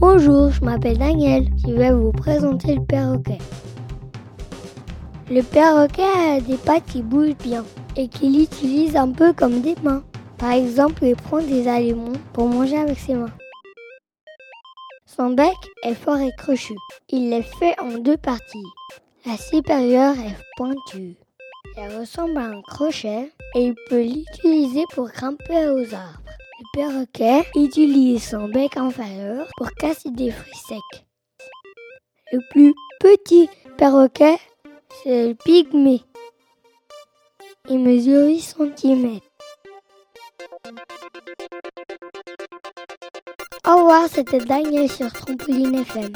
Bonjour, je m'appelle Daniel. Je vais vous présenter le perroquet. Le perroquet a des pattes qui bougent bien et qu'il utilise un peu comme des mains. Par exemple, il prend des aliments pour manger avec ses mains. Son bec est fort et crochu. Il est fait en deux parties. La supérieure est pointue. Elle ressemble à un crochet et il peut l'utiliser pour grimper aux arbres. Le perroquet utilise son bec inférieur pour casser des fruits secs. Le plus petit perroquet c'est le pygmée. Il mesure 8 cm. Au revoir, c'était Daniel sur Trampoline FM.